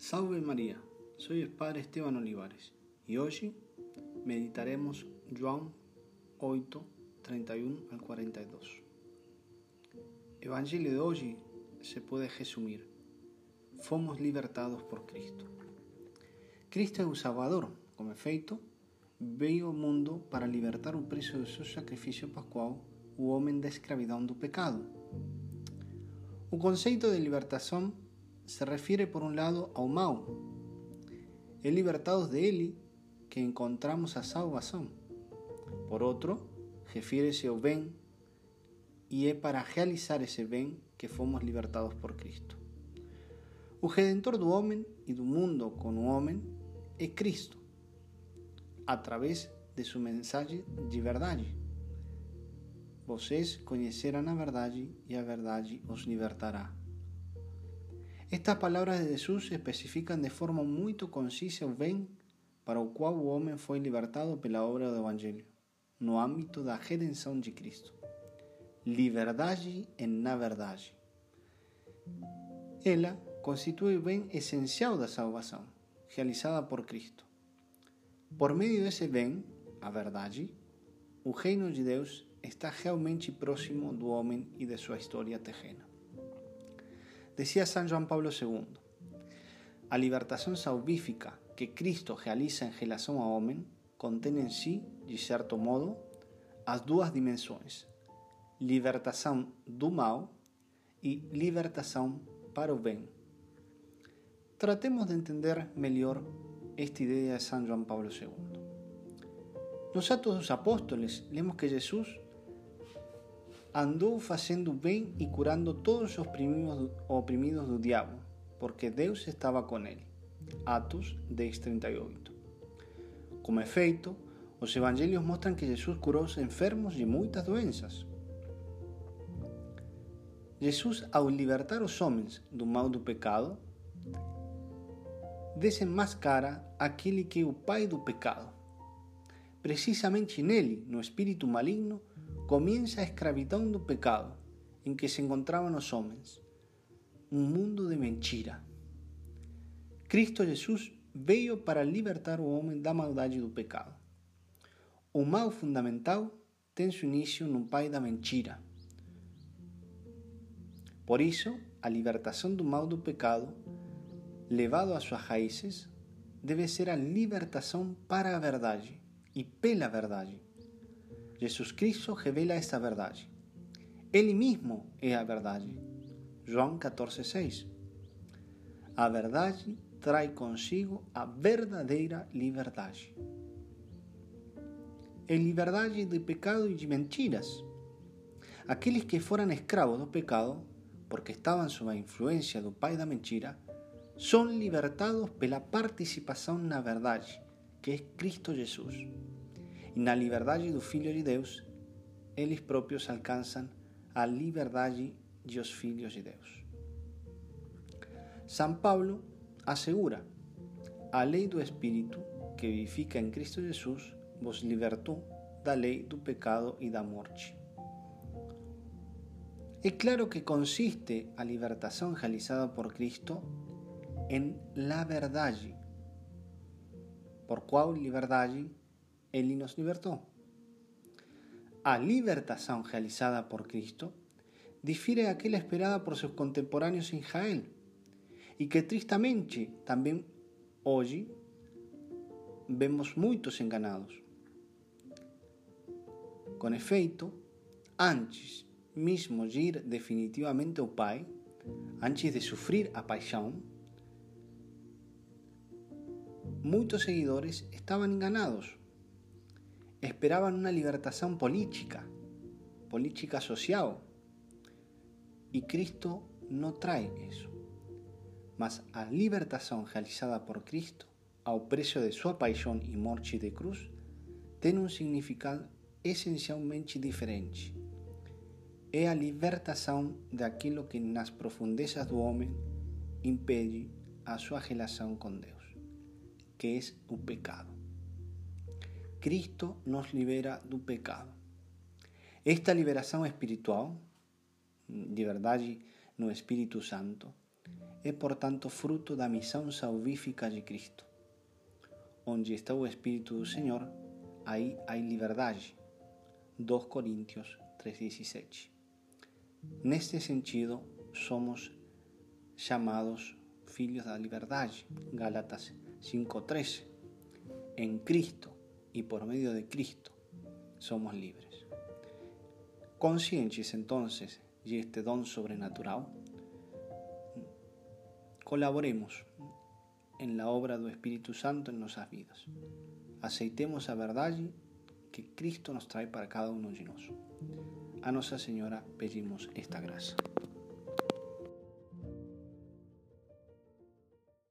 Salve María, soy el Padre Esteban Olivares y hoy meditaremos João 8, 31 al 42. Evangelio de hoy se puede resumir. Fomos libertados por Cristo. Cristo es un Salvador, como efeito, veio mundo para libertar o preço do seu sacrifício pascual o homem da escravidão do pecado. O conceito de libertação se refiere por un lado ao mal. É libertados de ele que encontramos a salvação. Por outro, refere-se ao bem e é para realizar esse bem que fomos libertados por Cristo. O redentor do homem e do mundo com o homem é Cristo, através de sua mensagem de verdade. Vocês conhecerão a verdade e a verdade os libertará. Estas palavras de Jesus especifican de forma muito concisa o bem para o qual o homem foi libertado pela obra do Evangelho, no âmbito da redenção de Cristo. Liberdade na verdade. Ela constitui o bem essencial da salvação, realizada por Cristo. Por meio desse bem, a verdade, o reino de Deus está realmente próximo do homem e de sua história terrena. Decía San Juan Pablo II, a libertación salvífica que Cristo realiza en relación ao homem contém en sí, de certo modo, as duas dimensões, libertação do mal e libertação para o bem. Tratemos de entender melhor esta ideia de San Juan Pablo II. Nos Atos dos Apóstoles, lemos que Jesus andou fazendo bem e curando todos os oprimidos, oprimidos do diabo, porque Deus estava com ele. Atos 10:38. Como efeito, os evangelhos mostram que Jesus curou os enfermos de muitas doenças. Jesus, ao libertar os homens do mal do pecado, desenmascara aquele que é o pai do pecado. Precisamente nele, no espírito maligno, comienza a escravidão do pecado em que se encontravam os homens, um mundo de mentira. Cristo Jesus veio para libertar o homem da maldade do pecado. O mal fundamental tem seu início no pai da mentira. Por isso, a libertação do mal do pecado, levado às suas raízes, deve ser a libertação para a verdade e pela verdade Jesus Cristo revela esta verdade. Ele mesmo é a verdade. João 14,6 A verdade traz consigo a verdadeira liberdade. É liberdade de pecado e de mentiras. Aqueles que foram escravos do pecado, porque estavam sob a influência do pai da mentira, são libertados pela participação na verdade, que é Cristo Jesus. E na liberdade do Filho de Deus, eles próprios alcançam a liberdade dos filhos de Deus. São Paulo assegura: a lei do Espírito que vivifica em Cristo Jesus vos libertou da lei do pecado e da morte. É claro que consiste a libertação realizada por Cristo em la verdade. Por qual liberdade Él nos libertó. A libertación realizada por Cristo difiere a aquella esperada por sus contemporáneos en Israel y que tristemente también hoy vemos muchos enganados. Con efecto, antes mismo de ir definitivamente ao Pai, antes de sufrir a paixão, muchos seguidores estaban enganados esperaban una libertación política, política social. Y Cristo no trae eso. Mas a libertación realizada por Cristo, ao precio de su paixão y morte de cruz, tiene un significado esencialmente diferente. É a libertação daquilo que nas profundezas do homem impede a sua relação com Deus, que é o pecado. Cristo nos libera do pecado. Esta liberação espiritual, de verdade no Espírito Santo, é, portanto, fruto da missão salvífica de Cristo. Onde está o Espírito do Senhor, aí há liberdade. 2 Coríntios 3,17. Neste sentido, somos chamados filhos da liberdade. Gálatas 5:13. Em Cristo e por meio de Cristo somos livres. Conscientes entonces de este don sobrenatural, colaboremos en la obra do Espírito Santo em nossas vidas. Aceitemos a verdade que Cristo nos trae para cada uno de nós. A Nossa Senhora pedimos esta graça.